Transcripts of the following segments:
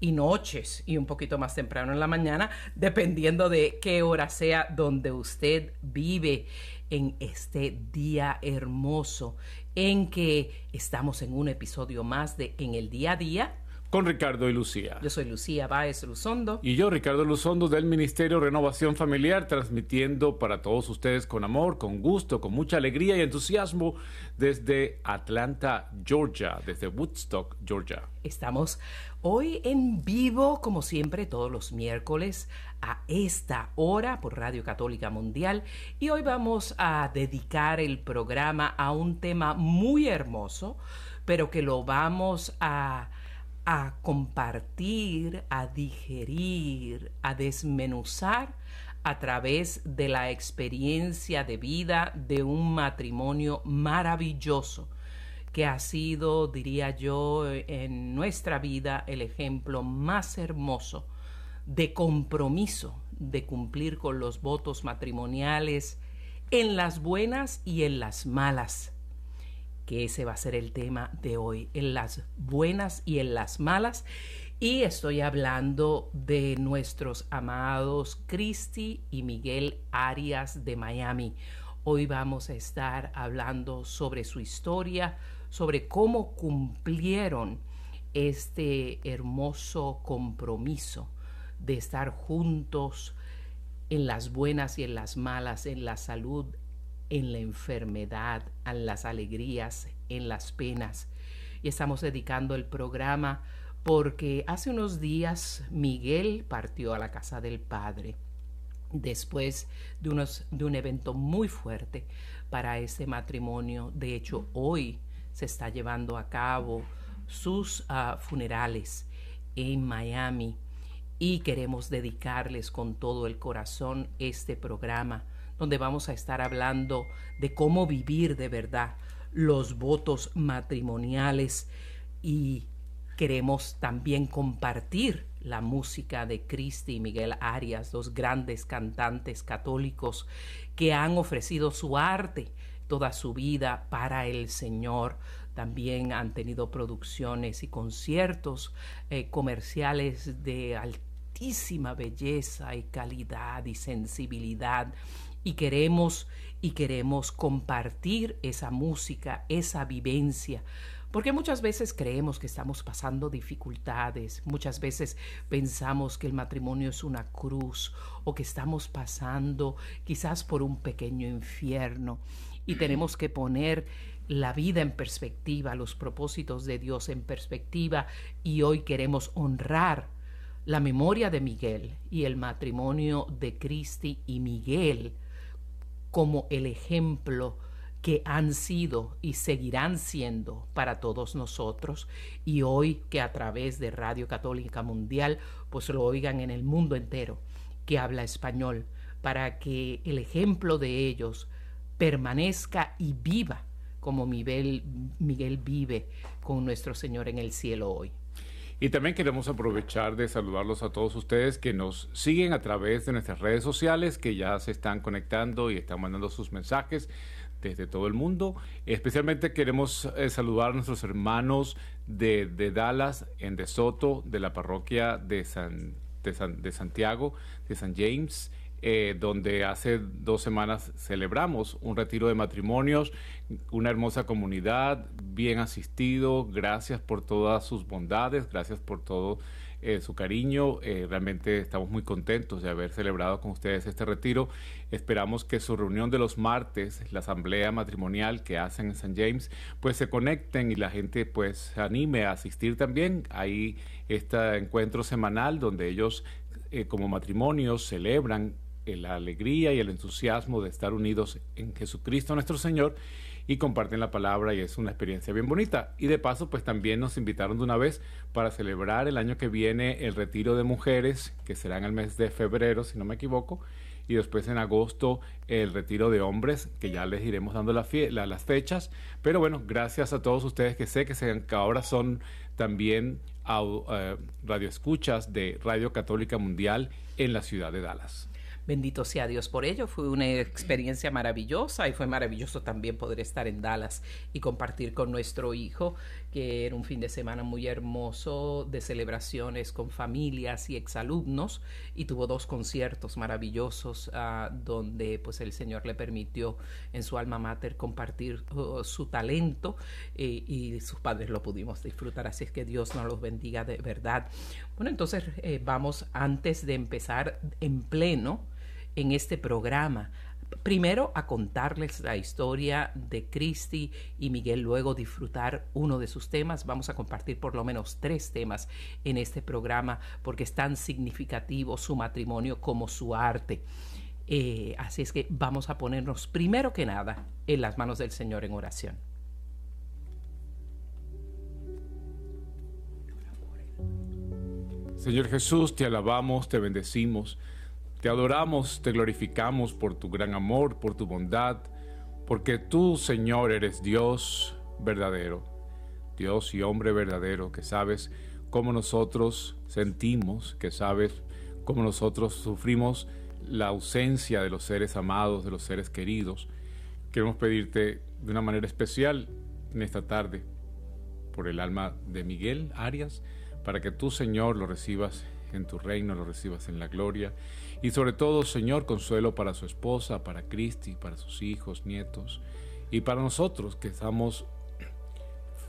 y noches y un poquito más temprano en la mañana, dependiendo de qué hora sea donde usted vive en este día hermoso en que estamos en un episodio más de En el día a día con Ricardo y Lucía. Yo soy Lucía Báez Luzondo. Y yo, Ricardo Luzondo, del Ministerio Renovación Familiar, transmitiendo para todos ustedes con amor, con gusto, con mucha alegría y entusiasmo desde Atlanta, Georgia, desde Woodstock, Georgia. Estamos hoy en vivo, como siempre, todos los miércoles a esta hora por Radio Católica Mundial. Y hoy vamos a dedicar el programa a un tema muy hermoso, pero que lo vamos a a compartir, a digerir, a desmenuzar a través de la experiencia de vida de un matrimonio maravilloso que ha sido, diría yo, en nuestra vida el ejemplo más hermoso de compromiso, de cumplir con los votos matrimoniales en las buenas y en las malas que ese va a ser el tema de hoy, en las buenas y en las malas. Y estoy hablando de nuestros amados Cristi y Miguel Arias de Miami. Hoy vamos a estar hablando sobre su historia, sobre cómo cumplieron este hermoso compromiso de estar juntos en las buenas y en las malas, en la salud, en la enfermedad, en las alegrías, en las penas. Y estamos dedicando el programa porque hace unos días Miguel partió a la casa del Padre después de, unos, de un evento muy fuerte para ese matrimonio. De hecho, hoy se está llevando a cabo sus ah, funerales en Miami y queremos dedicarles con todo el corazón este programa donde vamos a estar hablando de cómo vivir de verdad los votos matrimoniales y queremos también compartir la música de Cristi y Miguel Arias, dos grandes cantantes católicos que han ofrecido su arte toda su vida para el Señor. También han tenido producciones y conciertos eh, comerciales de altísima belleza y calidad y sensibilidad y queremos y queremos compartir esa música, esa vivencia, porque muchas veces creemos que estamos pasando dificultades, muchas veces pensamos que el matrimonio es una cruz o que estamos pasando quizás por un pequeño infierno y tenemos que poner la vida en perspectiva, los propósitos de Dios en perspectiva y hoy queremos honrar la memoria de Miguel y el matrimonio de Cristi y Miguel como el ejemplo que han sido y seguirán siendo para todos nosotros y hoy que a través de Radio Católica Mundial pues lo oigan en el mundo entero que habla español para que el ejemplo de ellos permanezca y viva como Miguel, Miguel vive con nuestro Señor en el cielo hoy. Y también queremos aprovechar de saludarlos a todos ustedes que nos siguen a través de nuestras redes sociales, que ya se están conectando y están mandando sus mensajes desde todo el mundo. Especialmente queremos eh, saludar a nuestros hermanos de, Dallas, en De Soto, de la parroquia de, San, de Santiago, de San James, eh, donde hace dos semanas celebramos un retiro de matrimonios, una hermosa comunidad, bien asistido, gracias por todas sus bondades, gracias por todo eh, su cariño. Eh, realmente estamos muy contentos de haber celebrado con ustedes este retiro. Esperamos que su reunión de los martes, la asamblea matrimonial que hacen en St. James, pues se conecten y la gente pues se anime a asistir también. Hay este encuentro semanal donde ellos eh, como matrimonios celebran la alegría y el entusiasmo de estar unidos en Jesucristo nuestro Señor y comparten la palabra y es una experiencia bien bonita. Y de paso, pues también nos invitaron de una vez para celebrar el año que viene el retiro de mujeres, que será en el mes de febrero, si no me equivoco, y después en agosto el retiro de hombres, que ya les iremos dando las fechas. Pero bueno, gracias a todos ustedes que sé que, se, que ahora son también uh, radioescuchas de Radio Católica Mundial en la ciudad de Dallas. Bendito sea Dios por ello. Fue una experiencia maravillosa y fue maravilloso también poder estar en Dallas y compartir con nuestro hijo, que era un fin de semana muy hermoso de celebraciones con familias y exalumnos y tuvo dos conciertos maravillosos uh, donde pues el Señor le permitió en su alma mater compartir uh, su talento eh, y sus padres lo pudimos disfrutar. Así es que Dios nos los bendiga de verdad. Bueno, entonces eh, vamos antes de empezar en pleno en este programa. Primero a contarles la historia de Cristi y Miguel, luego disfrutar uno de sus temas. Vamos a compartir por lo menos tres temas en este programa porque es tan significativo su matrimonio como su arte. Eh, así es que vamos a ponernos primero que nada en las manos del Señor en oración. Señor Jesús, te alabamos, te bendecimos. Te adoramos, te glorificamos por tu gran amor, por tu bondad, porque tú, Señor, eres Dios verdadero, Dios y hombre verdadero, que sabes cómo nosotros sentimos, que sabes cómo nosotros sufrimos la ausencia de los seres amados, de los seres queridos. Queremos pedirte de una manera especial en esta tarde por el alma de Miguel Arias, para que tú, Señor, lo recibas en tu reino, lo recibas en la gloria y sobre todo, Señor, consuelo para su esposa, para Cristi, para sus hijos, nietos y para nosotros que estamos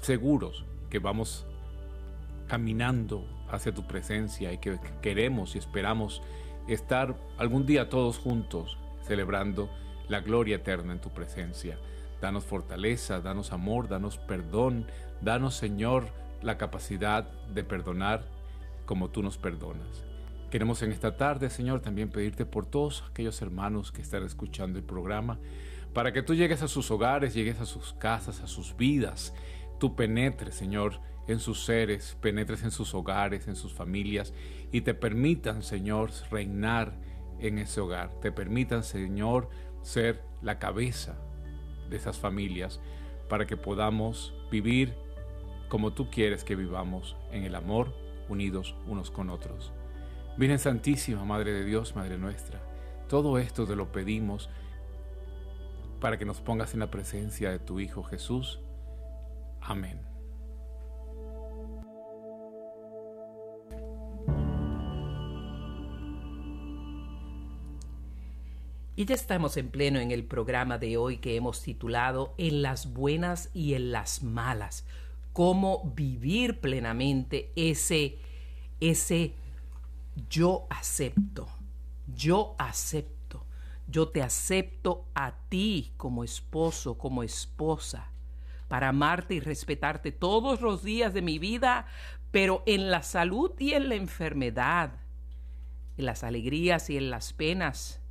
seguros que vamos caminando hacia tu presencia y que queremos y esperamos estar algún día todos juntos celebrando la gloria eterna en tu presencia. Danos fortaleza, danos amor, danos perdón, danos Señor la capacidad de perdonar como tú nos perdonas. Queremos en esta tarde, Señor, también pedirte por todos aquellos hermanos que están escuchando el programa, para que tú llegues a sus hogares, llegues a sus casas, a sus vidas. Tú penetres, Señor, en sus seres, penetres en sus hogares, en sus familias, y te permitan, Señor, reinar en ese hogar. Te permitan, Señor, ser la cabeza de esas familias, para que podamos vivir como tú quieres que vivamos, en el amor, unidos unos con otros. Virgen Santísima, Madre de Dios, Madre nuestra, todo esto te lo pedimos para que nos pongas en la presencia de tu Hijo Jesús. Amén. Y ya estamos en pleno en el programa de hoy que hemos titulado En las buenas y en las malas. Cómo vivir plenamente ese, ese yo acepto, yo acepto, yo te acepto a ti como esposo, como esposa, para amarte y respetarte todos los días de mi vida, pero en la salud y en la enfermedad, en las alegrías y en las penas,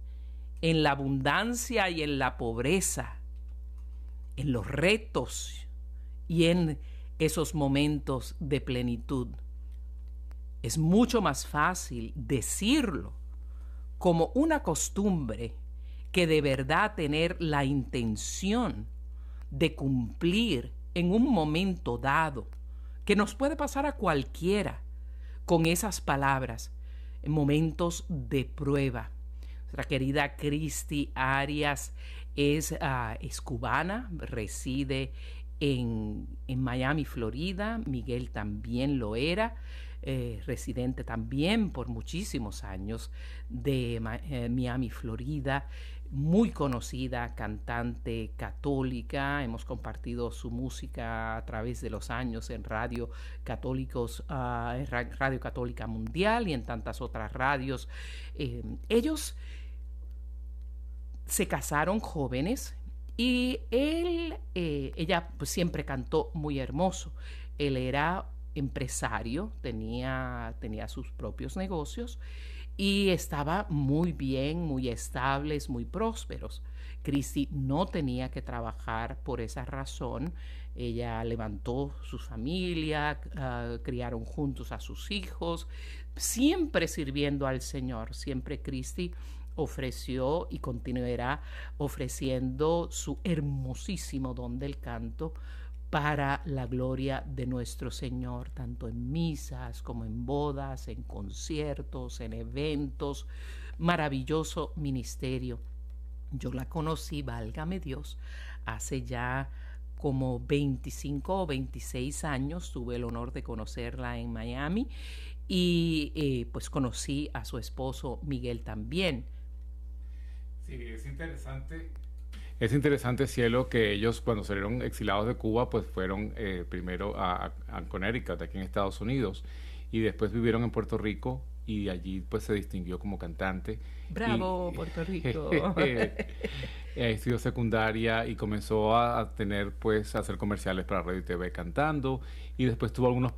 en la abundancia y en la pobreza, en los retos y en esos momentos de plenitud. Es mucho más fácil decirlo como una costumbre que de verdad tener la intención de cumplir en un momento dado, que nos puede pasar a cualquiera con esas palabras en momentos de prueba. Nuestra querida Cristi Arias es, ah, es cubana, reside en, en Miami, Florida. Miguel también lo era. Eh, residente también por muchísimos años de eh, Miami, Florida, muy conocida cantante católica. Hemos compartido su música a través de los años en Radio Católicos, ah, Radio Católica Mundial y en tantas otras radios. ellos se casaron jóvenes y él, eh, ella pues siempre cantó muy hermoso. Él era empresario, tenía, tenía sus propios negocios y estaba muy bien, muy estables, muy prósperos. Christy no tenía que trabajar por esa razón. Ella levantó su familia, ah, criaron juntos a sus hijos, siempre sirviendo al Señor. Siempre Christy ofreció y continuará ofreciendo su hermosísimo don del canto para la gloria de nuestro Señor, tanto en misas como en bodas, en conciertos, en eventos. Maravilloso ministerio. Yo la conocí, válgame Dios, hace ya como 25 o 26 años. Tuve el honor de conocerla en Miami y eh, pues conocí a su esposo Miguel también Sí, es interesante. Es interesante, Cielo, que ellos cuando salieron exilados de Cuba, pues fueron eh, primero a, a Connecticut, aquí en Estados Unidos, y después vivieron en Puerto Rico y allí pues se distinguió como cantante. Bravo, Puerto Rico. estudió secundaria y comenzó a, tener pues a hacer comerciales para radio y TV cantando y después tuvo algunos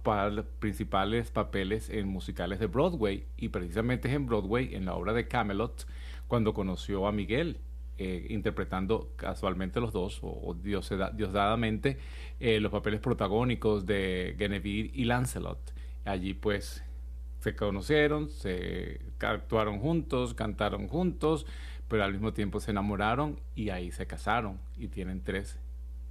principales papeles en musicales de Broadway y precisamente es en Broadway en la obra de Camelot cuando conoció a Miguel, eh, interpretando casualmente los dos, o, diosdadamente, eh, los papeles protagónicos de Genevieve y Lancelot. Allí pues se conocieron, se actuaron juntos, cantaron juntos, pero al mismo tiempo se enamoraron y ahí se casaron y tienen tres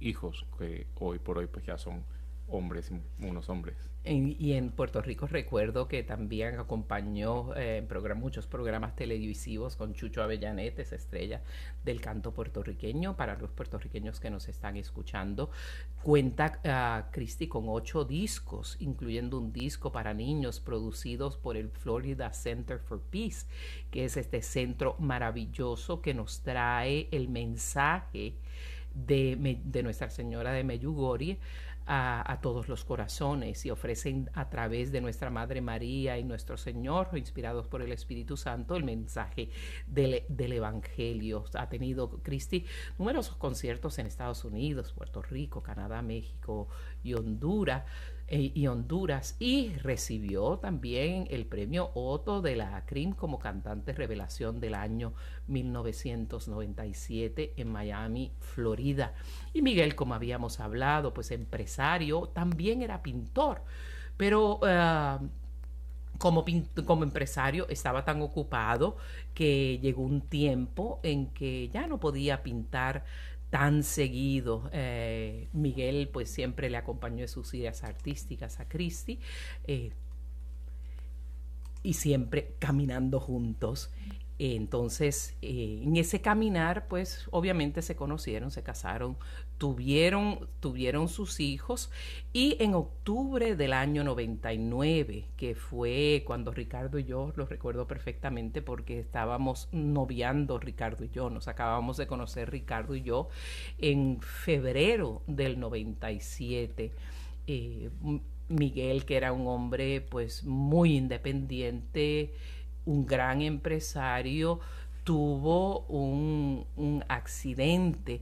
hijos que hoy por hoy pues ya son hombres, unos hombres y en Puerto Rico recuerdo que también acompañó eh, en muchos programas televisivos con Chucho Avellanet, esa estrella del canto puertorriqueño. Para los puertorriqueños que nos están escuchando, cuenta a Cristi con ocho discos, incluyendo un disco para niños producidos por el Florida Center for Peace, que es este centro maravilloso que nos trae el mensaje de, de Nuestra Señora de Meyugori a, todos los corazones y ofrecen a través de nuestra Madre María y nuestro Señor, inspirados por el Espíritu Santo, el mensaje del, del Evangelio. Ha tenido Cristi numerosos conciertos en Estados Unidos, Puerto Rico, Canadá, México y Honduras eh, y Honduras y recibió también el premio Otto de la CRIM como cantante revelación del año 1997 en Miami, Florida. Y Miguel, como habíamos hablado, pues empresario, también era pintor, pero... Eh, como, como, empresario estaba tan ocupado que llegó un tiempo en que ya no podía pintar tan seguido. Eh, Miguel pues siempre le acompañó en sus ideas artísticas a Cristi eh, y siempre caminando juntos. Entonces, eh, en ese caminar, pues obviamente se conocieron, se casaron, tuvieron, tuvieron sus hijos y en octubre del año 99, que fue cuando Ricardo y yo, lo recuerdo perfectamente porque estábamos noviando Ricardo y yo, nos acabamos de conocer Ricardo y yo en febrero del 97. Eh, Miguel, que era un hombre pues muy independiente, un gran empresario, tuvo un, accidente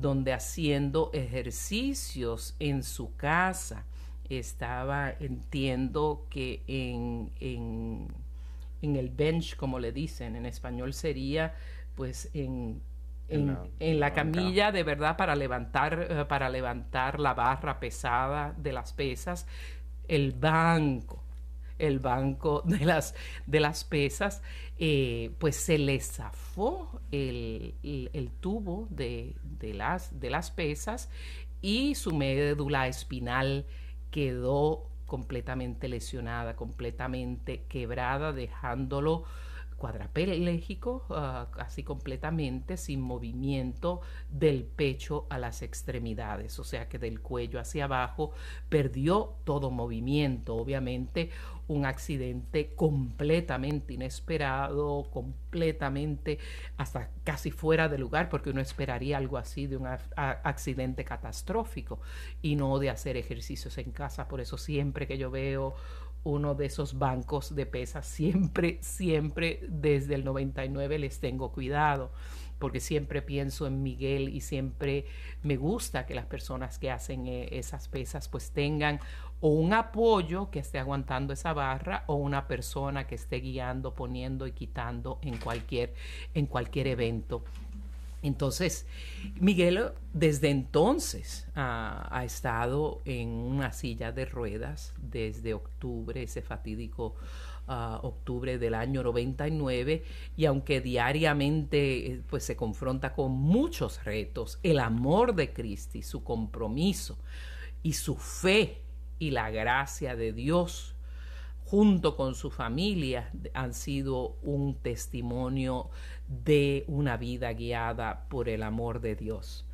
donde haciendo ejercicios en su casa. Estaba, entiendo que en, en, el bench, como le dicen, en español sería pues en, en, la, camilla de verdad para levantar, eh, para levantar la barra pesada de las pesas, el banco el banco de las, de las pesas, eh, pues se le zafó el, tubo de, las, de las pesas y su médula espinal quedó completamente lesionada, completamente quebrada, dejándolo cuadrapléjico, ah, casi completamente, sin movimiento del pecho a las extremidades, o sea que del cuello hacia abajo perdió todo movimiento, obviamente un accidente completamente inesperado, completamente hasta casi fuera de lugar, porque uno esperaría algo así de un accidente catastrófico y no de hacer ejercicios en casa, por eso siempre que yo veo uno de esos bancos de pesas. Siempre, siempre desde el 99 les tengo cuidado porque siempre pienso en Miguel y siempre me gusta que las personas que hacen eh, esas pesas pues tengan o un apoyo que esté aguantando esa barra o una persona que esté guiando, poniendo y quitando en cualquier, en cualquier evento. Entonces, Miguel desde entonces ha, estado en una silla de ruedas desde octubre, ese fatídico ah, octubre del año 99, y aunque diariamente eh, pues, se confronta con muchos retos, el amor de Cristo y su compromiso y su fe y la gracia de Dios junto con su familia han sido un testimonio de una vida guiada por el amor de Dios.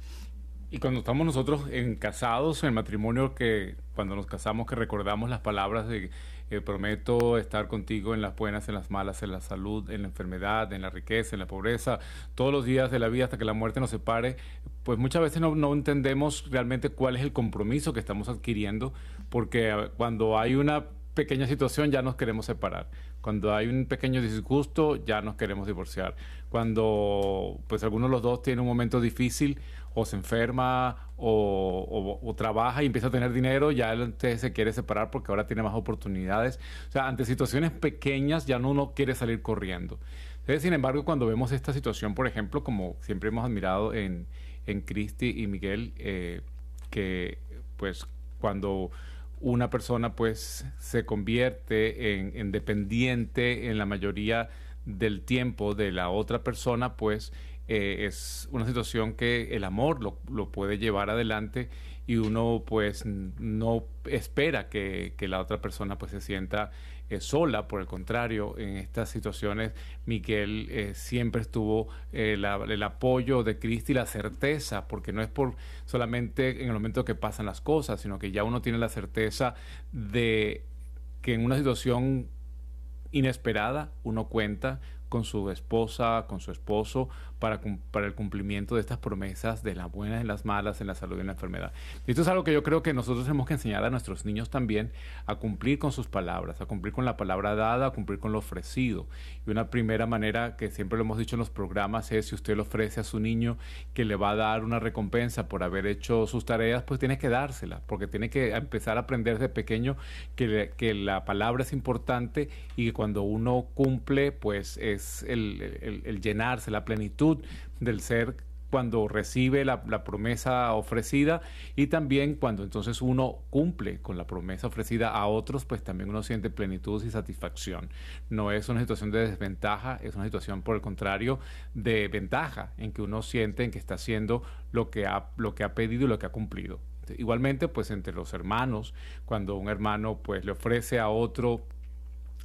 Y cuando estamos nosotros en casados, en matrimonio, que cuando nos casamos, que recordamos las palabras de eh, prometo estar contigo en las buenas, en las malas, en la salud, en la enfermedad, en la riqueza, en la pobreza, todos los días de la vida hasta que la muerte nos separe, pues muchas veces no, no entendemos realmente cuál es el compromiso que estamos adquiriendo, porque cuando hay una pequeña situación ya nos queremos separar. Cuando hay un pequeño disgusto ya nos queremos divorciar. Cuando pues alguno de los dos tiene un momento difícil o se enferma o, trabaja y empieza a tener dinero, ya él se quiere separar porque ahora tiene más oportunidades. O sea, ante situaciones pequeñas ya no uno quiere salir corriendo. sin embargo, cuando vemos esta situación, por ejemplo, como siempre hemos admirado en, en Cristi y Miguel, eh, que pues cuando una persona pues se convierte en, dependiente en la mayoría del tiempo de la otra persona, pues eh, es una situación que el amor lo, lo, puede llevar adelante y uno pues no espera que, que la otra persona pues se sienta eh, sola, por el contrario, en estas situaciones Miguel eh, siempre estuvo eh, el apoyo de Cristo y la certeza, porque no es por solamente en el momento que pasan las cosas, sino que ya uno tiene la certeza de que en una situación inesperada uno cuenta con su esposa, con su esposo, para, para el cumplimiento de estas promesas de las buenas, en las malas, en la salud y en la enfermedad. Y esto es algo que yo creo que nosotros tenemos que enseñar a nuestros niños también a cumplir con sus palabras, a cumplir con la palabra dada, a cumplir con lo ofrecido. Y una primera manera que siempre lo hemos dicho en los programas es si usted le ofrece a su niño que le va a dar una recompensa por haber hecho sus tareas, pues tiene que dársela, porque tiene que empezar a aprender de pequeño que, que la palabra es importante y que cuando uno cumple, pues es el, llenarse, la plenitud del ser cuando recibe la, promesa ofrecida y también cuando entonces uno cumple con la promesa ofrecida a otros, pues también uno siente plenitud y satisfacción. No es una situación de desventaja, es una situación por el contrario de ventaja en que uno siente en que está haciendo lo que ha, lo que ha pedido y lo que ha cumplido. Igualmente, pues entre los hermanos, cuando un hermano pues le ofrece a otro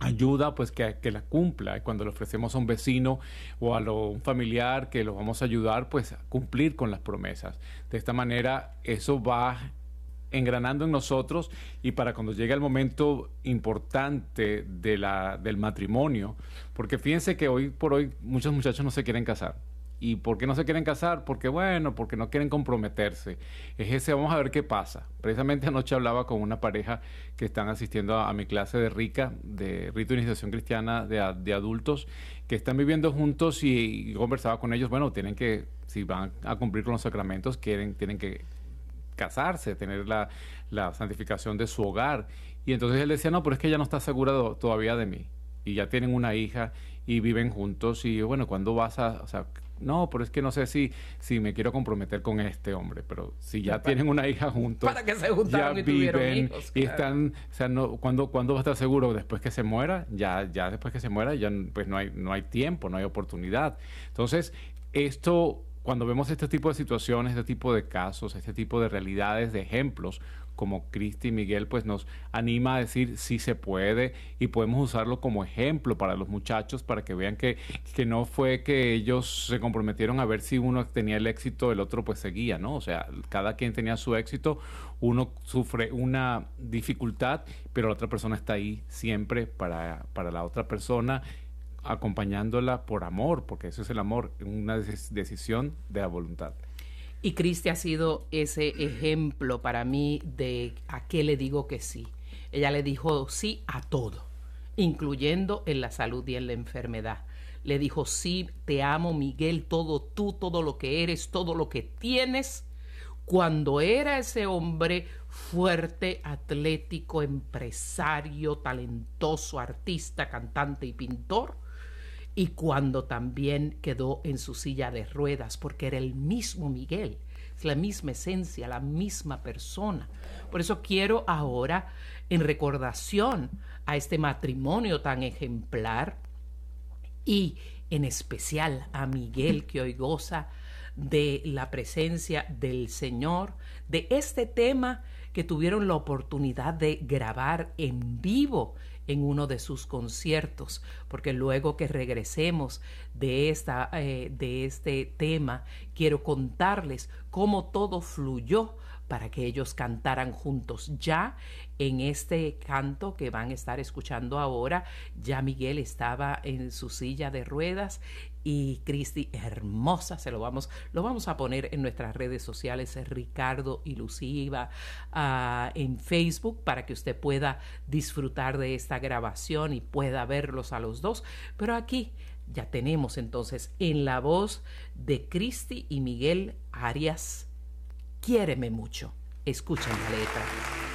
ayuda pues que, que, la cumpla. Cuando le ofrecemos a un vecino o a un familiar que lo vamos a ayudar pues a cumplir con las promesas. De esta manera eso va engranando en nosotros y para cuando llegue el momento importante de la, del matrimonio porque fíjense que hoy por hoy muchos muchachos no se quieren casar ¿Y por qué no se quieren casar? Porque bueno, porque no quieren comprometerse. Es ese, vamos a ver qué pasa. Precisamente anoche hablaba con una pareja que están asistiendo a, mi clase de RICA, de Rito de Iniciación Cristiana de, de adultos, que están viviendo juntos y, conversaba con ellos, bueno, tienen que, si van a cumplir con los sacramentos, quieren, tienen que casarse, tener la, la santificación de su hogar. Y entonces él decía, no, pero es que ella no está segura todavía de mí. Y ya tienen una hija y viven juntos y bueno, ¿cuándo vas a, o sea, no, pero es que no sé si, si me quiero comprometer con este hombre, pero si ya tienen una hija juntos, para que se juntaron ya y viven hijos, y están, o sea, no, ¿cuándo, ¿cuándo va a estar seguro? Después que se muera, ya, ya después que se muera, ya pues no hay, no hay tiempo, no hay oportunidad. Entonces, esto, cuando vemos este tipo de situaciones, este tipo de casos, este tipo de realidades, de ejemplos, como Cristi y Miguel, pues nos anima a decir si se puede y podemos usarlo como ejemplo para los muchachos para que vean que, que no fue que ellos se comprometieron a ver si uno tenía el éxito, el otro pues seguía, ¿no? O sea, cada quien tenía su éxito, uno sufre una dificultad, pero la otra persona está ahí siempre para, para la otra persona acompañándola por amor, porque eso es el amor, una decisión de la voluntad. Y Cristi ha sido ese ejemplo para mí de a qué le digo que sí. Ella le dijo sí a todo, incluyendo en la salud y en la enfermedad. Le dijo sí, te amo Miguel, todo tú, todo lo que eres, todo lo que tienes. Cuando era ese hombre fuerte, atlético, empresario, talentoso, artista, cantante y pintor, y cuando también quedó en su silla de ruedas, porque era el mismo Miguel, la misma esencia, la misma persona. Por eso quiero ahora, en recordación a este matrimonio tan ejemplar y en especial a Miguel que hoy goza de la presencia del Señor, de este tema que tuvieron la oportunidad de grabar en vivo en uno de sus conciertos, porque luego que regresemos de, esta, eh, de este tema, quiero contarles cómo todo fluyó para que ellos cantaran juntos. Ya en este canto que van a estar escuchando ahora, ya Miguel estaba en su silla de ruedas y Cristi hermosa, se lo vamos, lo vamos a poner en nuestras redes sociales, Ricardo y Lucía uh, en Facebook para que usted pueda disfrutar de esta grabación y pueda verlos a los dos. Pero aquí ya tenemos entonces en la voz de Cristi y Miguel Arias, Quiéreme mucho. Escuchen la letra.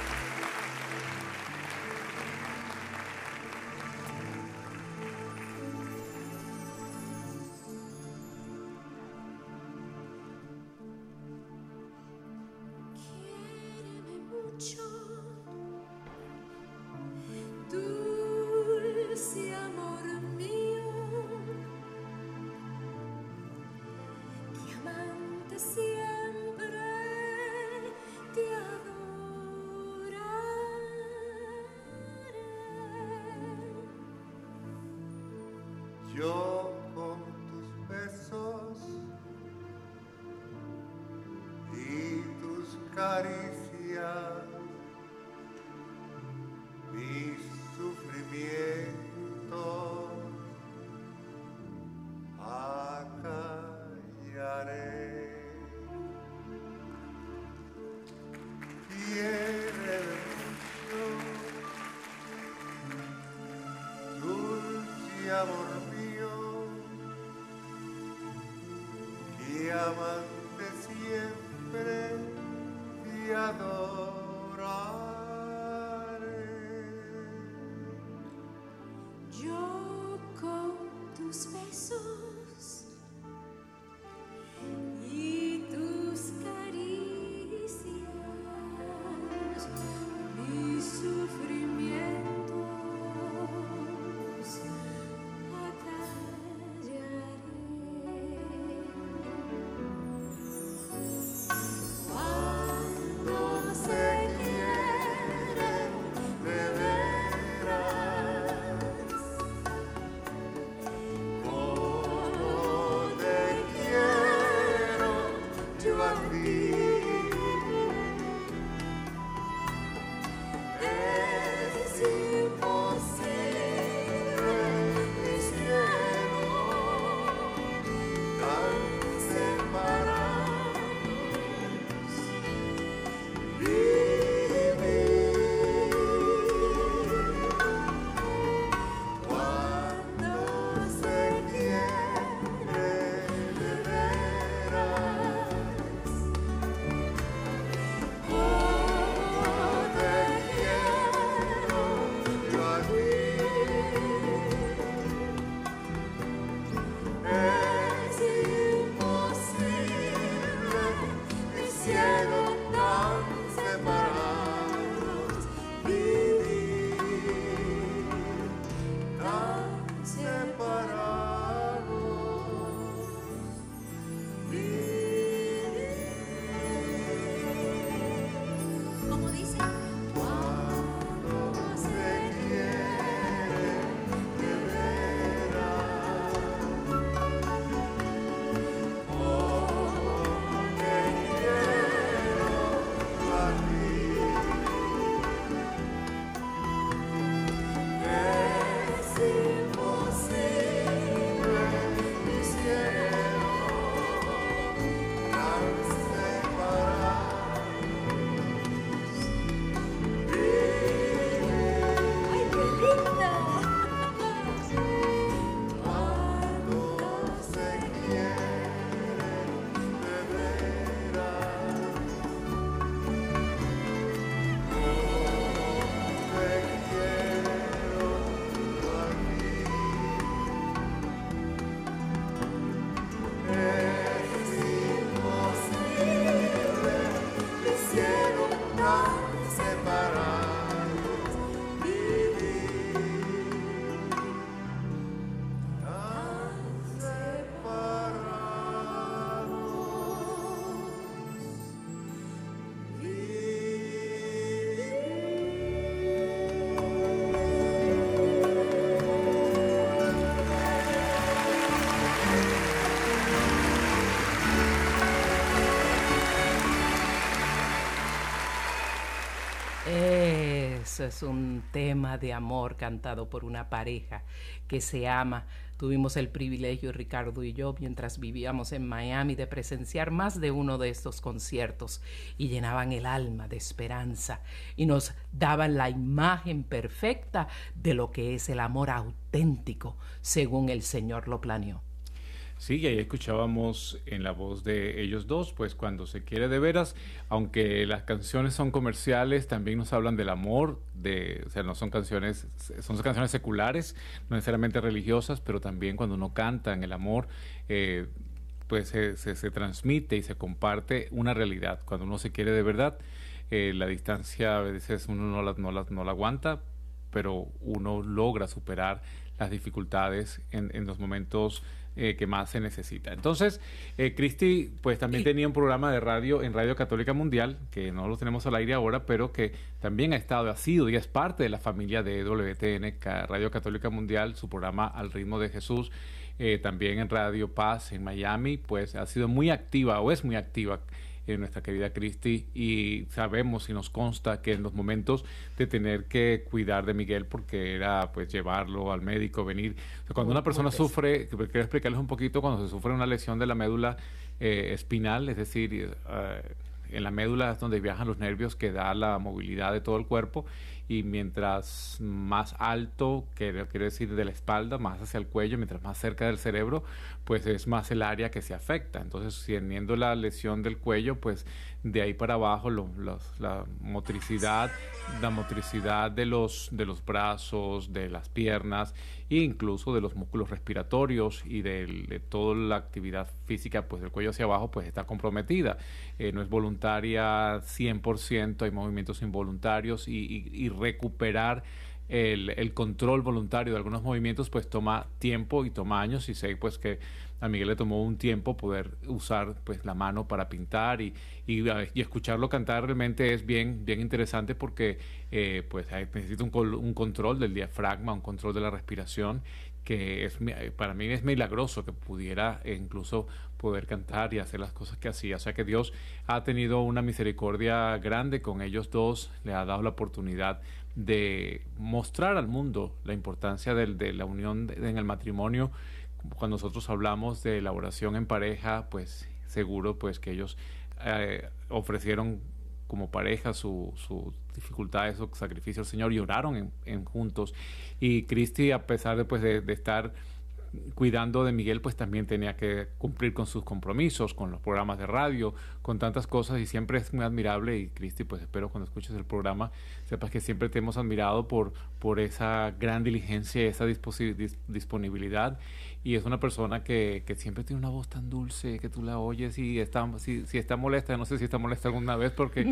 Es un tema de amor cantado por una pareja que se ama. Tuvimos el privilegio, Ricardo y yo, mientras vivíamos en Miami, de presenciar más de uno de estos conciertos y llenaban el alma de esperanza y nos daban la imagen perfecta de lo que es el amor auténtico, según el Señor lo planeó. Sí, y ahí escuchábamos en la voz de ellos dos, pues cuando se quiere de veras, aunque las canciones son comerciales, también nos hablan del amor, de, o sea, no son canciones, son canciones seculares, no necesariamente religiosas, pero también cuando uno canta en el amor, eh, pues se, se, transmite y se comparte una realidad. Cuando uno se quiere de verdad, eh, la distancia a veces uno no la, no, la, no la aguanta, pero uno logra superar las dificultades en, en los momentos eh, que más se necesita. Entonces, eh, Cristi, pues también tenía un programa de radio en Radio Católica Mundial, que no lo tenemos al aire ahora, pero que también ha estado, ha sido y es parte de la familia de WTN, Radio Católica Mundial, su programa Al ritmo de Jesús. Eh, también en Radio Paz en Miami, pues ha sido muy activa o es muy activa nuestra querida Cristi, y sabemos y nos consta que en los momentos de tener que cuidar de Miguel, porque era pues llevarlo al médico, venir, cuando una persona sufre, quiero explicarles un poquito, cuando se sufre una lesión de la médula eh, espinal, es decir, eh, en la médula es donde viajan los nervios que da la movilidad de todo el cuerpo y mientras más alto, que quiere decir de la espalda, más hacia el cuello, mientras más cerca del cerebro, pues es más el área que se afecta. Entonces, teniendo la lesión del cuello, pues de ahí para abajo la motricidad, la motricidad de los, de los brazos, de las piernas e incluso de los músculos respiratorios y de, toda la actividad física, pues del cuello hacia abajo, pues está comprometida. Eh, no es voluntaria 100%, hay movimientos involuntarios y, recuperar el, el, control voluntario de algunos movimientos pues toma tiempo y toma años y sé pues que a Miguel le tomó un tiempo poder usar pues la mano para pintar y, y, escucharlo cantar realmente es bien, bien interesante porque eh, pues necesita un, un, control del diafragma, un control de la respiración que es para mí es milagroso que pudiera incluso poder cantar y hacer las cosas que hacía. O sea que Dios ha tenido una misericordia grande con ellos dos, le ha dado la oportunidad de mostrar al mundo la importancia de la unión en el matrimonio cuando nosotros hablamos de elaboración en pareja, pues seguro pues que ellos eh, ofrecieron como pareja sus su dificultades, su sacrificio al Señor y oraron en, juntos. Y Cristi, a pesar de, pues, de, de estar cuidando de Miguel, pues también tenía que cumplir con sus compromisos, con los programas de radio, con tantas cosas y siempre es muy admirable y Cristi, pues espero cuando escuches el programa sepas que siempre te hemos admirado por, por esa gran diligencia, esa disponibilidad y es una persona que, que, siempre tiene una voz tan dulce que tú la oyes y está, si, si está molesta, no sé si está molesta alguna vez porque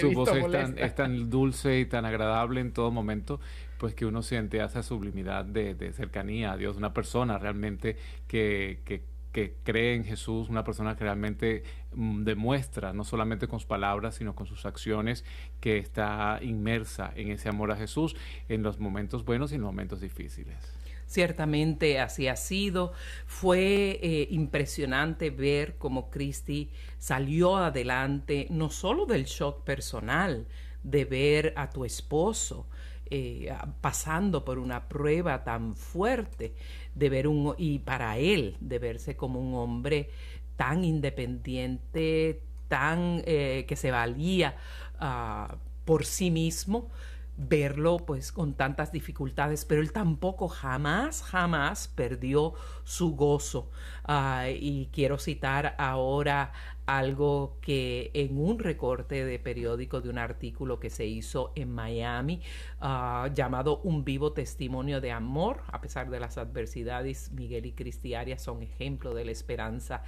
su voz es tan, es tan, dulce y tan agradable en todo momento, pues que uno siente esa sublimidad de, de cercanía a Dios, una persona realmente que, que, que cree en Jesús, una persona que realmente mm, demuestra, no solamente con sus palabras, sino con sus acciones, que está inmersa en ese amor a Jesús en los momentos buenos y en los momentos difíciles. Ciertamente así ha sido. Fue eh, impresionante ver cómo Cristi salió adelante, no solo del shock personal de ver a tu esposo eh, pasando por una prueba tan fuerte, de ver un, y para él, de verse como un hombre tan independiente, tan eh, que se valía uh, por sí mismo, verlo pues con tantas dificultades, pero él tampoco jamás, jamás perdió su gozo. Ah, y quiero citar ahora algo que en un recorte de periódico de un artículo que se hizo en Miami ah, llamado Un vivo testimonio de amor, a pesar de las adversidades, Miguel y Cristi Arias son ejemplo de la esperanza.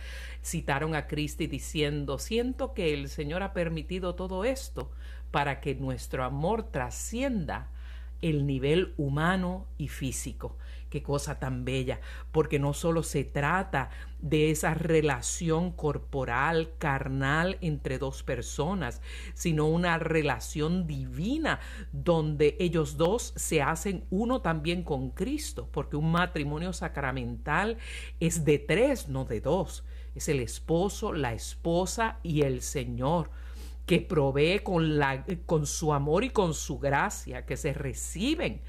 Citaron a Cristi diciendo, siento que el Señor ha permitido todo esto para que nuestro amor trascienda el nivel humano y físico. Qué cosa tan bella, porque no solo se trata de esa relación corporal, carnal entre dos personas, sino una relación divina donde ellos dos se hacen uno también con Cristo, porque un matrimonio sacramental es de tres, no de dos. Es el esposo, la esposa y el Señor que provee con, la, con su amor y con su gracia, que se reciben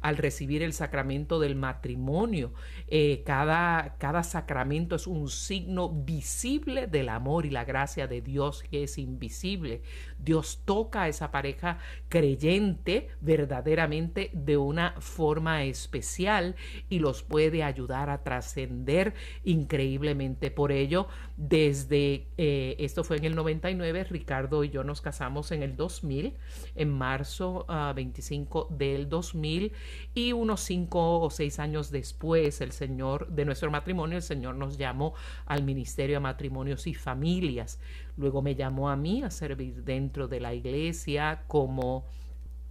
al recibir el sacramento del matrimonio. Eh, cada, cada sacramento es un signo visible del amor y la gracia de Dios que es invisible. Dios toca a esa pareja creyente verdaderamente de una forma especial y los puede ayudar a trascender increíblemente. Por ello, desde, eh, esto fue en el 99, Ricardo y yo nos casamos en el 2000, en marzo 25 ah, del 2000 y unos cinco o seis años después, el Señor, de nuestro matrimonio, el Señor nos llamó al Ministerio de Matrimonios y Familias. Luego me llamó a mí a servir dentro de la iglesia como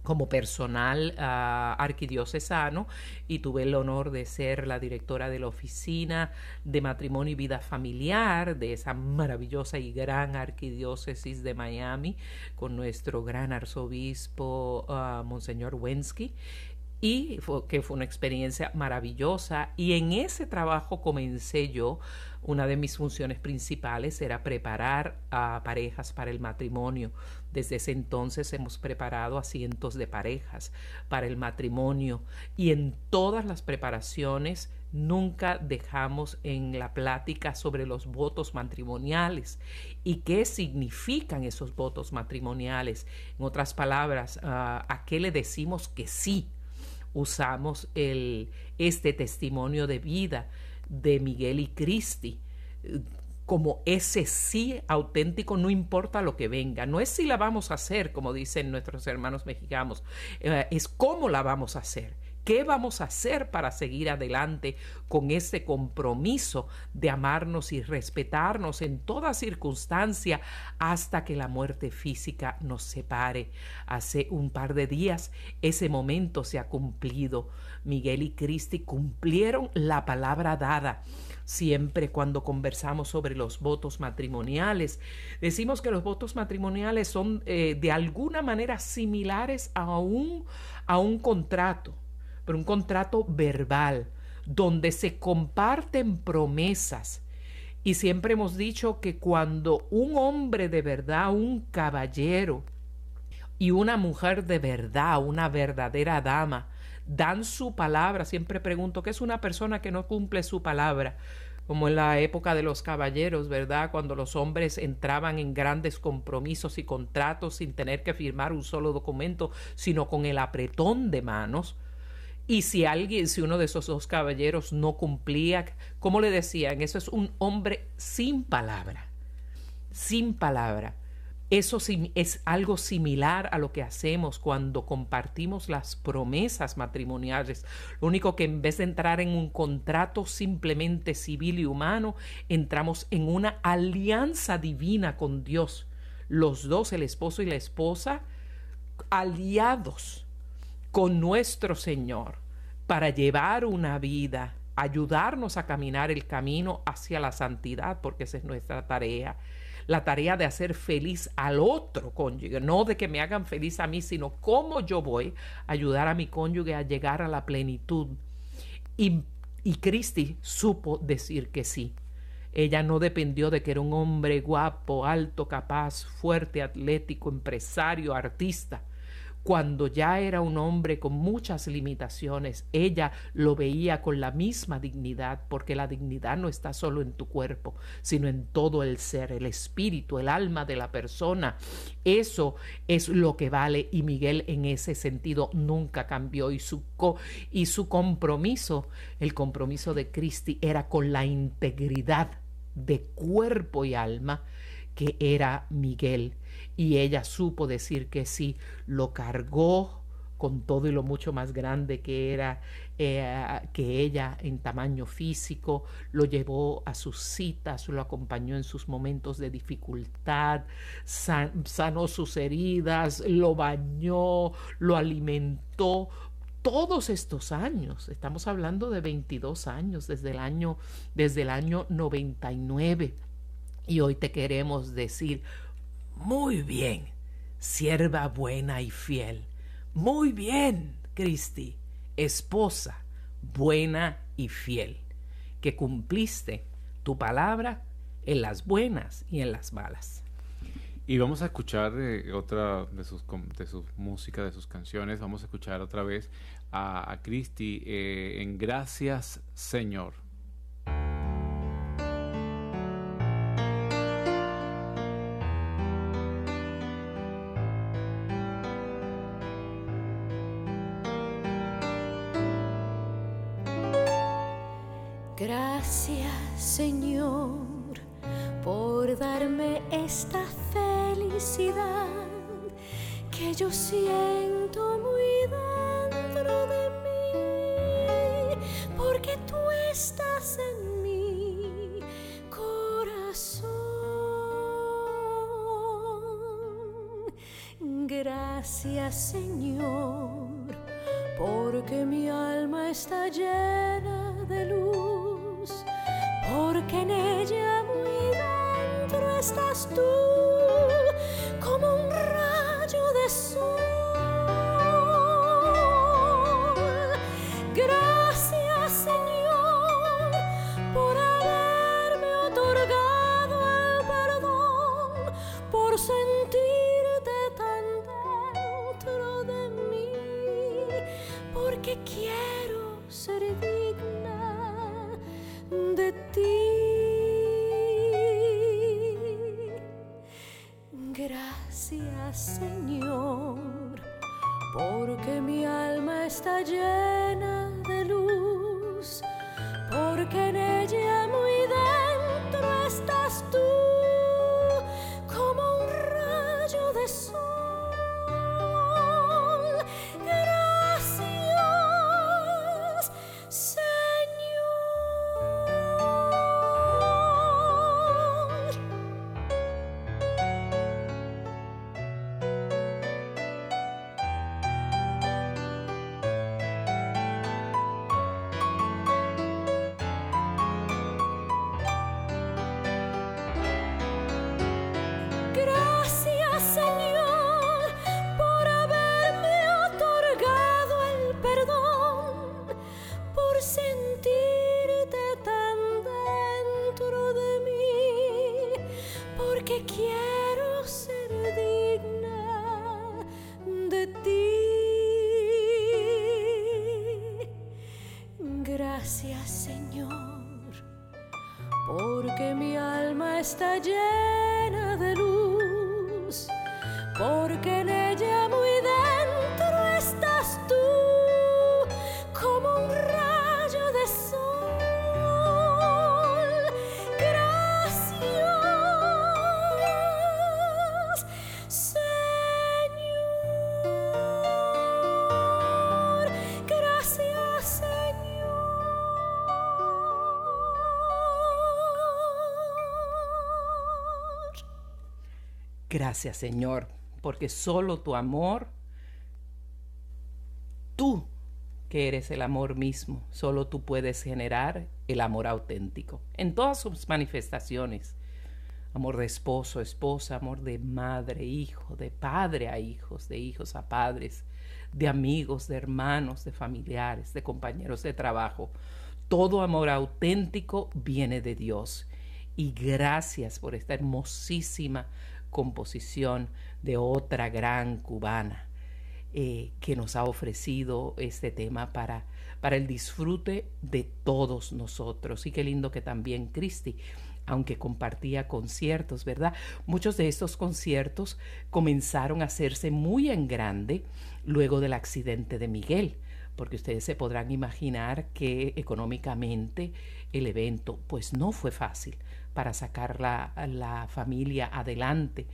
como personal uh, arquidiocesano y tuve el honor de ser la directora de la oficina de matrimonio y vida familiar de esa maravillosa y gran arquidiócesis de Miami con nuestro gran arzobispo uh, Monseñor Wensky y que fue una experiencia maravillosa y en ese trabajo comencé yo una de mis funciones principales era preparar a parejas para el matrimonio. Desde ese entonces hemos preparado a cientos de parejas para el matrimonio y en todas las preparaciones nunca dejamos en la plática sobre los votos matrimoniales y qué significan esos votos matrimoniales. En otras palabras, ah, ¿a qué le decimos que sí? Usamos el, este testimonio de vida de Miguel y Cristi como ese sí auténtico, no importa lo que venga. No es si la vamos a hacer, como dicen nuestros hermanos mexicanos, eh, es cómo la vamos a hacer. ¿Qué vamos a hacer para seguir adelante con este compromiso de amarnos y respetarnos en toda circunstancia hasta que la muerte física nos separe? Hace un par de días ese momento se ha cumplido. Miguel y Cristi cumplieron la palabra dada. Siempre cuando conversamos sobre los votos matrimoniales, decimos que los votos matrimoniales son eh, de alguna manera similares a un, a un contrato pero un contrato verbal, donde se comparten promesas. Y siempre hemos dicho que cuando un hombre de verdad, un caballero y una mujer de verdad, una verdadera dama, dan su palabra, siempre pregunto, ¿qué es una persona que no cumple su palabra? como en la época de los caballeros, ¿verdad? Cuando los hombres entraban en grandes compromisos y contratos sin tener que firmar un solo documento, sino con el apretón de manos. Y si alguien, si uno de esos dos caballeros no cumplía, como le decían, eso es un hombre sin palabra, sin palabra. Eso es algo similar a lo que hacemos cuando compartimos las promesas matrimoniales. Lo único que en vez de entrar en un contrato simplemente civil y humano, entramos en una alianza divina con Dios. Los dos, el esposo y la esposa, aliados con nuestro Señor para llevar una vida, ayudarnos a caminar el camino hacia la santidad, porque esa es nuestra tarea. La tarea de hacer feliz al otro cónyuge, no de que me hagan feliz a mí, sino cómo yo voy a ayudar a mi cónyuge a llegar a la plenitud. Y, y Cristi supo decir que sí. Ella no dependió de que era un hombre guapo, alto, capaz, fuerte, atlético, empresario, artista cuando ya era un hombre con muchas limitaciones, ella lo veía con la misma dignidad, porque la dignidad no está solo en tu cuerpo, sino en todo el ser, el espíritu, el alma de la persona. Eso es lo que vale y Miguel en ese sentido nunca cambió y su, y su compromiso, el compromiso de Cristi era con la integridad de cuerpo y alma que era Miguel y ella supo decir que sí, lo cargó con todo y lo mucho más grande que era eh, que ella en tamaño físico, lo llevó a sus citas, lo acompañó en sus momentos de dificultad, sanó sus heridas, lo bañó, lo alimentó. Todos estos años, estamos hablando de 22 años, desde el año, desde el año 99. Y hoy te queremos decir, muy bien, sierva buena y fiel. Muy bien, Cristi, esposa buena y fiel, que cumpliste tu palabra en las buenas y en las malas. Y vamos a escuchar eh, otra de sus, de su música, de sus canciones. Vamos a escuchar otra vez a, a Cristi eh, en Gracias Señor. Gracias Señor por darme esta felicidad que yo siento muy dentro de mí, porque tú estás en mi corazón. Gracias Señor, porque mi alma está llena de luz, porque en ella muy dentro estás tú Gracias Señor, porque solo tu amor, tú que eres el amor mismo, solo tú puedes generar el amor auténtico en todas sus manifestaciones. Amor de esposo, esposa, amor de madre, hijo, de padre a hijos, de hijos a padres, de amigos, de hermanos, de familiares, de compañeros de trabajo. Todo amor auténtico viene de Dios. Y gracias por esta hermosísima composición de otra gran cubana eh, que nos ha ofrecido este tema para, para el disfrute de todos nosotros. Y qué lindo que también Cristi, aunque compartía conciertos, ¿verdad? Muchos de estos conciertos comenzaron a hacerse muy en grande luego del accidente de Miguel porque ustedes se podrán imaginar que económicamente el evento pues no fue fácil para sacar la, la familia adelante.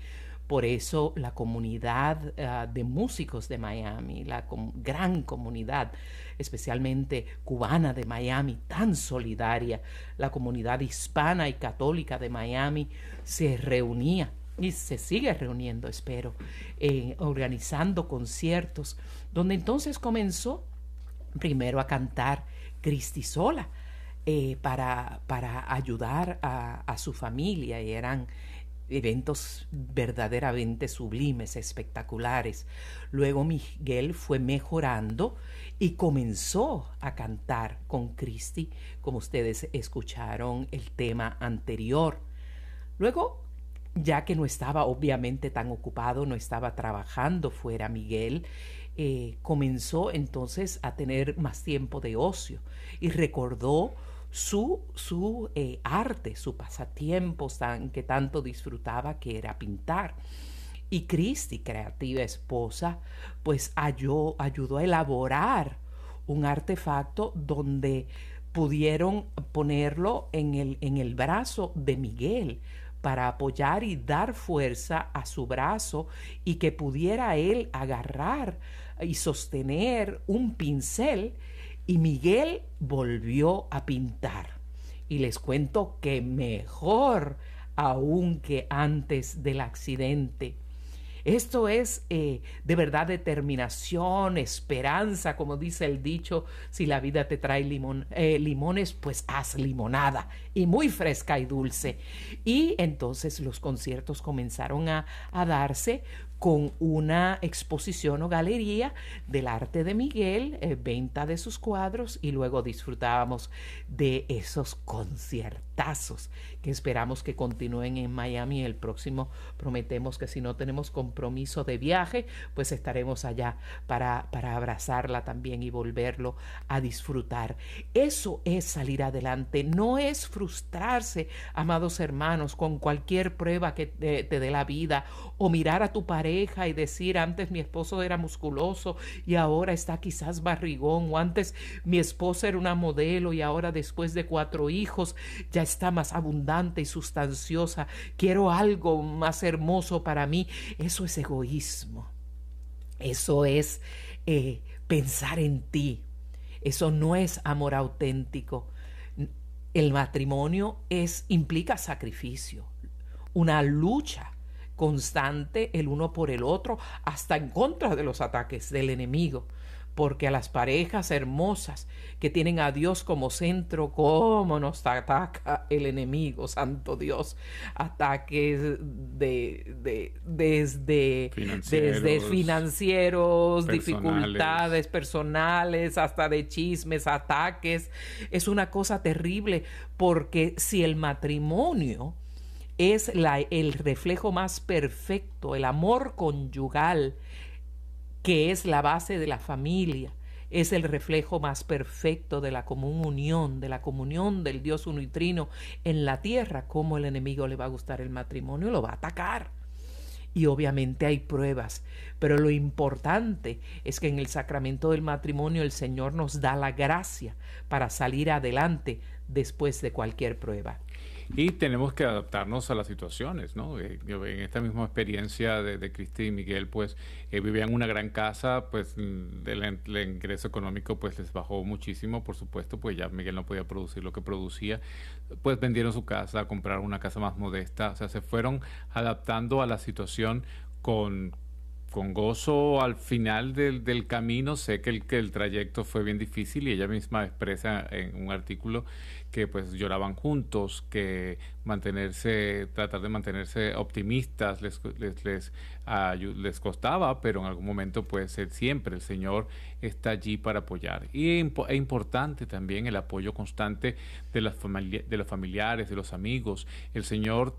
Por eso la comunidad uh, de músicos de Miami, la gran comunidad, especialmente cubana de Miami, tan solidaria, la comunidad hispana y católica de Miami, se reunía y se sigue reuniendo, espero, organizando conciertos, donde entonces comenzó primero a cantar Cristi sola eh, para, para, ayudar a, su familia y eran eventos verdaderamente sublimes, espectaculares. Luego Miguel fue mejorando y comenzó a cantar con Cristi, como ustedes escucharon el tema anterior. Luego ya que no estaba obviamente tan ocupado, no estaba trabajando fuera Miguel, eh, comenzó entonces a tener más tiempo de ocio y recordó su, su eh, arte, su pasatiempo que tanto disfrutaba, que era pintar. Y Cristi, creativa esposa, pues ayudó, ayudó a elaborar un artefacto donde pudieron ponerlo en el, en el brazo de Miguel para apoyar y dar fuerza a su brazo y que pudiera él agarrar y sostener un pincel y Miguel volvió a pintar. Y les cuento que mejor aún que antes del accidente. Esto es eh, de verdad determinación, esperanza, como dice el dicho, si la vida te trae eh, limones, pues haz limonada, y muy fresca y dulce. Y entonces los conciertos comenzaron a darse con una exposición o galería del arte de Miguel, eh, venta de sus cuadros y luego disfrutábamos de esos conciertazos que esperamos que continúen en Miami. El próximo prometemos que si no tenemos compromiso de viaje, pues estaremos allá para, para abrazarla también y volverlo a disfrutar. Eso es salir adelante, no es frustrarse, amados hermanos, con cualquier prueba que te, te dé la vida o mirar a tu pareja y decir, antes mi esposo era musculoso y ahora está quizás barrigón, o antes mi esposa era una modelo y ahora después de cuatro hijos ya está más abundante y sustanciosa, quiero algo más hermoso para mí. Eso es egoísmo. Eso es eh, pensar en ti. Eso no es amor auténtico. El matrimonio es, implica sacrificio, una lucha constante el uno por el otro, hasta en contra de los ataques del enemigo. Porque a las parejas hermosas que tienen a Dios como centro, ¿cómo nos ataca el enemigo, santo Dios? Ataques de, de desde, financieros, desde financieros dificultades personales, hasta de chismes, ataques. Es una cosa terrible porque si el matrimonio es la, el reflejo más perfecto, el amor conyugal, que es la base de la familia, es el reflejo más perfecto de la común unión, de la comunión del Dios uno y trino en la tierra, como el enemigo le va a gustar el matrimonio, lo va a atacar. Y obviamente hay pruebas, pero lo importante es que en el sacramento del matrimonio el Señor nos da la gracia para salir adelante después de cualquier prueba. Y tenemos que adaptarnos a las situaciones, ¿no? Eh, en esta misma experiencia de, de Cristi y Miguel, pues eh, vivían una gran casa, pues mm, el, ingreso económico pues les bajó muchísimo, por supuesto, pues ya Miguel no podía producir lo que producía, pues vendieron su casa, compraron una casa más modesta, o sea, se fueron adaptando a la situación con, con gozo al final del, del camino. Sé que el, que el trayecto fue bien difícil y ella misma expresa en un artículo que pues lloraban juntos, que mantenerse, tratar de mantenerse optimistas les, les, les, les costaba, pero en algún momento pues siempre el Señor está allí para apoyar. Y es importante también el apoyo constante de, las de los familiares, de los amigos. El Señor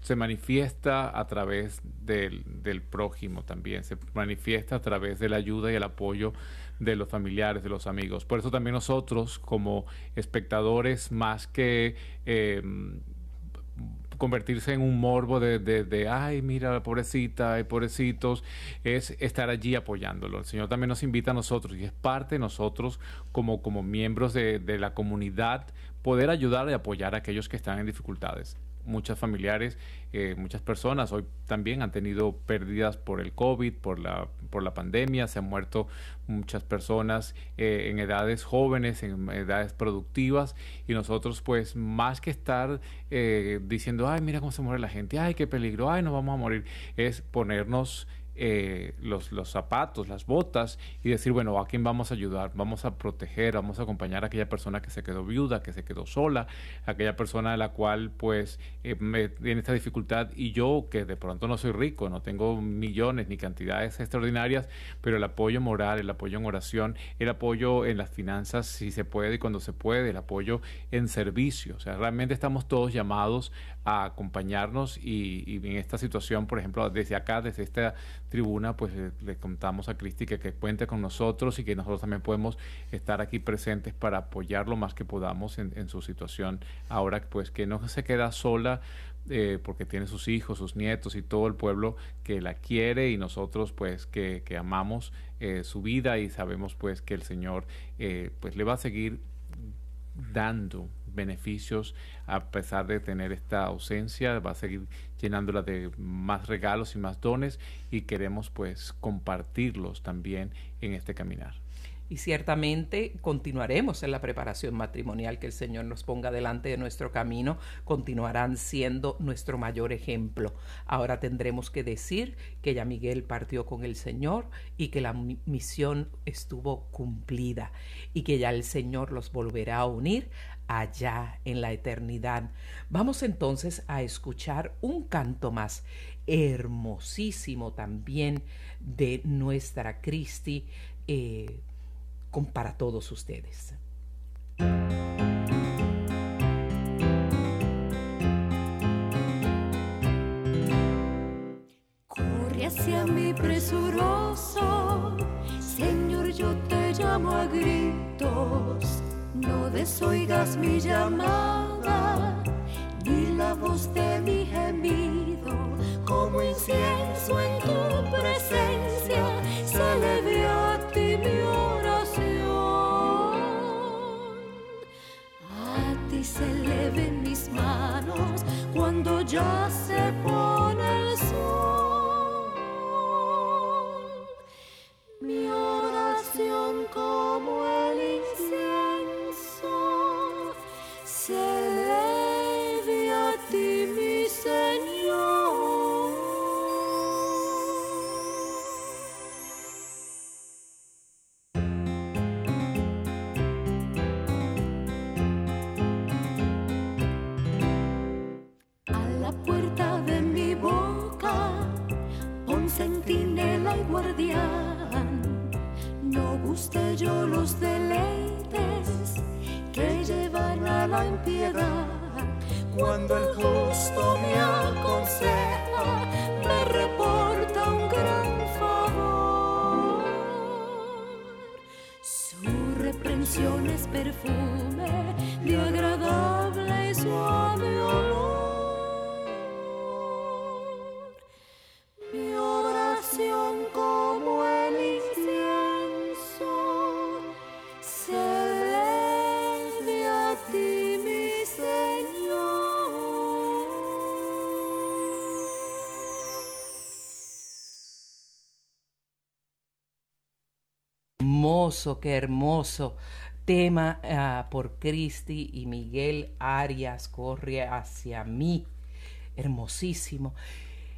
se manifiesta a través del, del prójimo también, se manifiesta a través de la ayuda y el apoyo de los familiares, de los amigos. Por eso también nosotros como espectadores, más que eh, convertirse en un morbo de, de, ay, mira, pobrecita, ay, pobrecitos, es estar allí apoyándolo. El Señor también nos invita a nosotros y es parte de nosotros como, como miembros de, de la comunidad poder ayudar y apoyar a aquellos que están en dificultades muchas familiares, eh, muchas personas hoy también han tenido pérdidas por el COVID, por la, por la pandemia, se han muerto muchas personas eh, en edades jóvenes, en edades productivas y nosotros pues más que estar eh, diciendo, ay, mira cómo se muere la gente, ay, qué peligro, ay, nos vamos a morir, es ponernos eh, los, los zapatos, las botas y decir, bueno, ¿a quién vamos a ayudar? Vamos a proteger, vamos a acompañar a aquella persona que se quedó viuda, que se quedó sola, aquella persona de la cual pues eh, tiene esta dificultad y yo que de pronto no soy rico, no tengo millones ni cantidades extraordinarias, pero el apoyo moral, el apoyo en oración, el apoyo en las finanzas si se puede y cuando se puede, el apoyo en servicio. O sea, realmente estamos todos llamados acompañarnos y, en esta situación, por ejemplo, desde acá, desde esta tribuna, pues eh, le, contamos a Cristi que, que, cuente con nosotros y que nosotros también podemos estar aquí presentes para apoyar lo más que podamos en, su situación. Ahora, pues que no se queda sola. Eh, porque tiene sus hijos, sus nietos y todo el pueblo que la quiere y nosotros pues que, que amamos eh, su vida y sabemos pues que el Señor pues le va a seguir dando beneficios a pesar de tener esta ausencia, va a seguir llenándola de más regalos y más dones y queremos pues compartirlos también en este caminar y ciertamente continuaremos en la preparación matrimonial que el Señor nos ponga delante de nuestro camino, continuarán siendo nuestro mayor ejemplo. Ahora tendremos que decir que ya Miguel partió con el Señor y que la misión estuvo cumplida y que ya el Señor los volverá a unir allá en la eternidad. Vamos entonces a escuchar un canto más hermosísimo también de nuestra Cristi. Eh, para todos ustedes. Corre hacia mí presuroso, Señor, yo te llamo a gritos, no desoigas mi llamada, ni la voz de mi gemido, como incienso en tu presencia, se a ti mi se eleven mis manos cuando ya se pone el sol. Mi oración como No guste yo los deleites que llevan a la impiedad. Cuando el justo me aconseja, me reporta un gran favor. Su reprensión es perfume de agradable y suave olor. Qué hermoso tema ah, por Cristi y Miguel Arias corre hacia mí. Hermosísimo.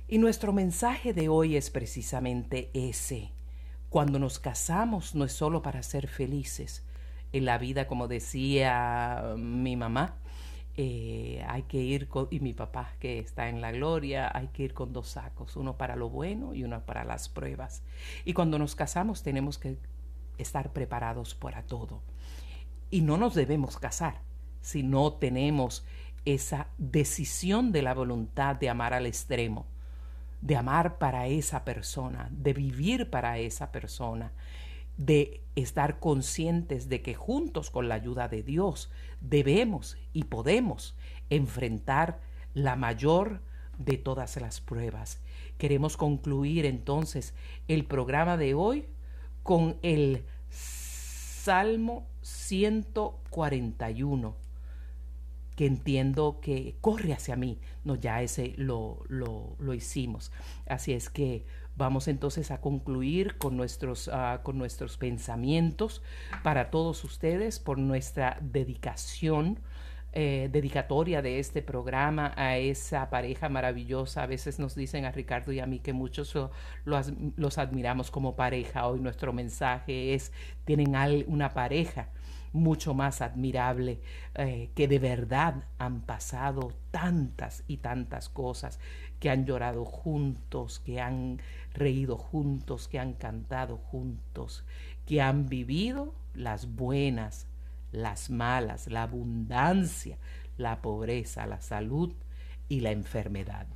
Y nuestro mensaje de hoy es precisamente ese. Cuando nos casamos no es solo para ser felices. En la vida, como decía mi mamá, eh, hay que ir con, y mi papá que está en la gloria, hay que ir con dos sacos, uno para lo bueno y uno para las pruebas. Y cuando nos casamos tenemos que estar preparados para todo. Y no nos debemos casar si no tenemos esa decisión de la voluntad de amar al extremo, de amar para esa persona, de vivir para esa persona, de estar conscientes de que juntos con la ayuda de Dios debemos y podemos enfrentar la mayor de todas las pruebas. Queremos concluir entonces el programa de hoy con el Salmo 141, que entiendo que corre hacia mí. No, ya ese lo, lo, hicimos. Así es que vamos entonces a concluir con nuestros, ah, con nuestros pensamientos para todos ustedes por nuestra dedicación eh, dedicatoria de este programa a esa pareja maravillosa. A veces nos dicen a Ricardo y a mí que muchos los admiramos como pareja. Hoy nuestro mensaje es, tienen una pareja mucho más admirable, eh, que de verdad han pasado tantas y tantas cosas, que han llorado juntos, que han reído juntos, que han cantado juntos, que han vivido las buenas, las malas, la abundancia, la pobreza, la salud y la enfermedad.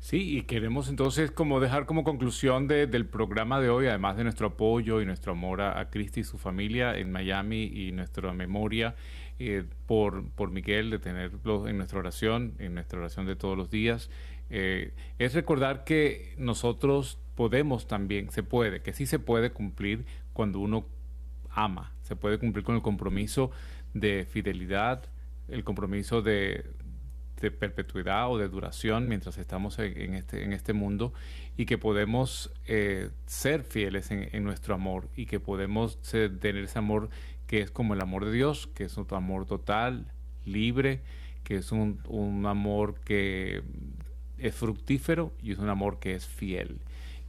Sí, y queremos entonces como dejar como conclusión del programa de hoy, además de nuestro apoyo y nuestro amor a, Cristi y su familia en Miami y nuestra memoria eh, por, por Miguel, de tenerlo en nuestra oración, en nuestra oración de todos los días, eh, es recordar que nosotros podemos también, se puede, que sí se puede cumplir cuando uno ama, se puede cumplir con el compromiso de fidelidad, el compromiso de, de perpetuidad o de duración mientras estamos en, este, este mundo y que podemos eh, ser fieles en, nuestro amor y que podemos tener ese amor que es como el amor de Dios, que es un amor total, libre, que es un, un amor que es fructífero y es un amor que es fiel.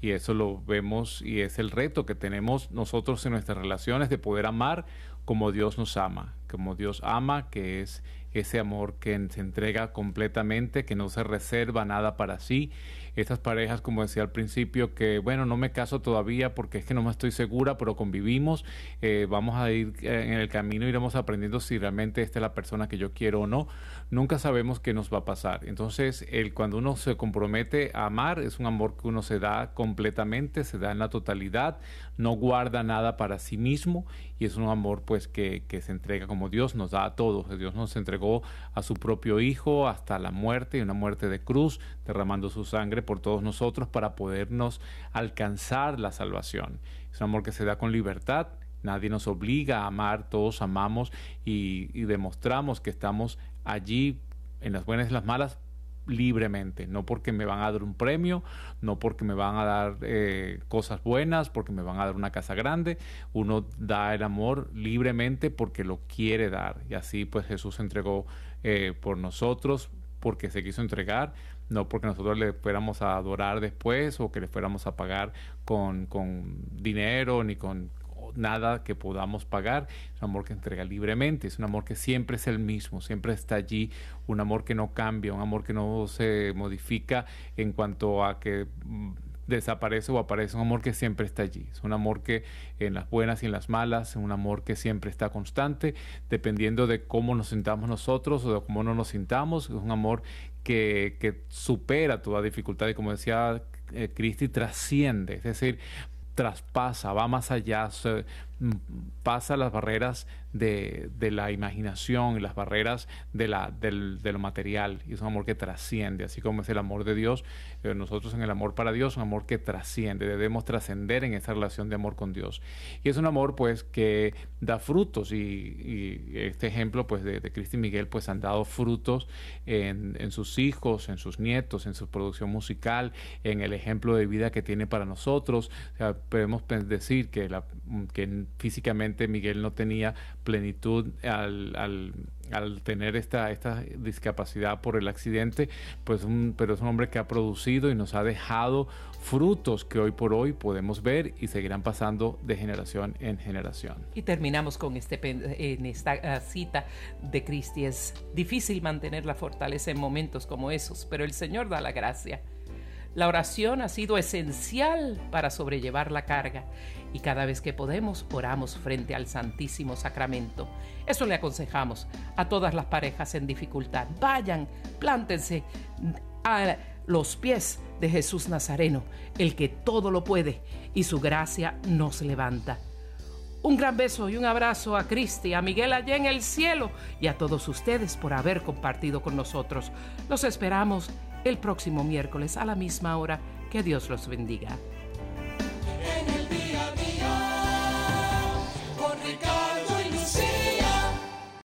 Y eso lo vemos y es el reto que tenemos nosotros en nuestras relaciones de poder amar como Dios nos ama, como Dios ama, que es ese amor que se entrega completamente, que no se reserva nada para sí. Esas parejas, como decía al principio, que bueno, no me caso todavía porque es que no me estoy segura, pero convivimos, eh, vamos a ir eh, en el camino, iremos aprendiendo si realmente esta es la persona que yo quiero o no. Nunca sabemos qué nos va a pasar. Entonces, el, cuando uno se compromete a amar, es un amor que uno se da completamente, se da en la totalidad, no guarda nada para sí mismo y es un amor pues que, que se entrega como Dios nos da a todos. Dios nos entregó a su propio Hijo hasta la muerte y una muerte de cruz, derramando su sangre por todos nosotros para podernos alcanzar la salvación. Es un amor que se da con libertad, nadie nos obliga a amar, todos amamos y, demostramos que estamos allí en las buenas y las malas libremente, no porque me van a dar un premio, no porque me van a dar eh, cosas buenas, porque me van a dar una casa grande, uno da el amor libremente porque lo quiere dar. Y así pues Jesús entregó eh, por nosotros porque se quiso entregar, no porque nosotros le fuéramos a adorar después o que le fuéramos a pagar con, con dinero ni con nada que podamos pagar, es un amor que entrega libremente, es un amor que siempre es el mismo, siempre está allí, un amor que no cambia, un amor que no se modifica en cuanto a que mm, desaparece o aparece, un amor que siempre está allí, es un amor que en las buenas y en las malas, es un amor que siempre está constante, dependiendo de cómo nos sintamos nosotros o de cómo no nos sintamos, es un amor que, que supera toda dificultad y como decía eh, Cristi, trasciende, es decir, traspasa, va más allá, pasa las barreras de, la imaginación y las barreras de, la, de lo material. Y es un amor que trasciende, así como es el amor de Dios. Eh, nosotros en el amor para Dios, un amor que trasciende, debemos trascender en esa relación de amor con Dios. Y es un amor pues que da frutos y, este ejemplo pues de, de Cristi Miguel pues han dado frutos en, en sus hijos, en sus nietos, en su producción musical, en el ejemplo de vida que tiene para nosotros. podemos decir que, la, que físicamente Miguel no tenía plenitud al, al, al tener esta, esta discapacidad por el accidente, pues un, pero es un hombre que ha producido y nos ha dejado frutos que hoy por hoy podemos ver y seguirán pasando de generación en generación. Y terminamos con este, en esta ah, cita de Cristi. Es difícil mantener la fortaleza en momentos como esos, pero el Señor da la gracia. La oración ha sido esencial para sobrellevar la carga y cada vez que podemos oramos frente al Santísimo Sacramento. Eso le aconsejamos a todas las parejas en dificultad. Vayan, plántense a los pies de Jesús Nazareno, el que todo lo puede y su gracia nos levanta. Un gran beso y un abrazo a Cristi, a Miguel allá en el cielo y a todos ustedes por haber compartido con nosotros. Los esperamos el próximo miércoles a la misma hora. Que Dios los bendiga.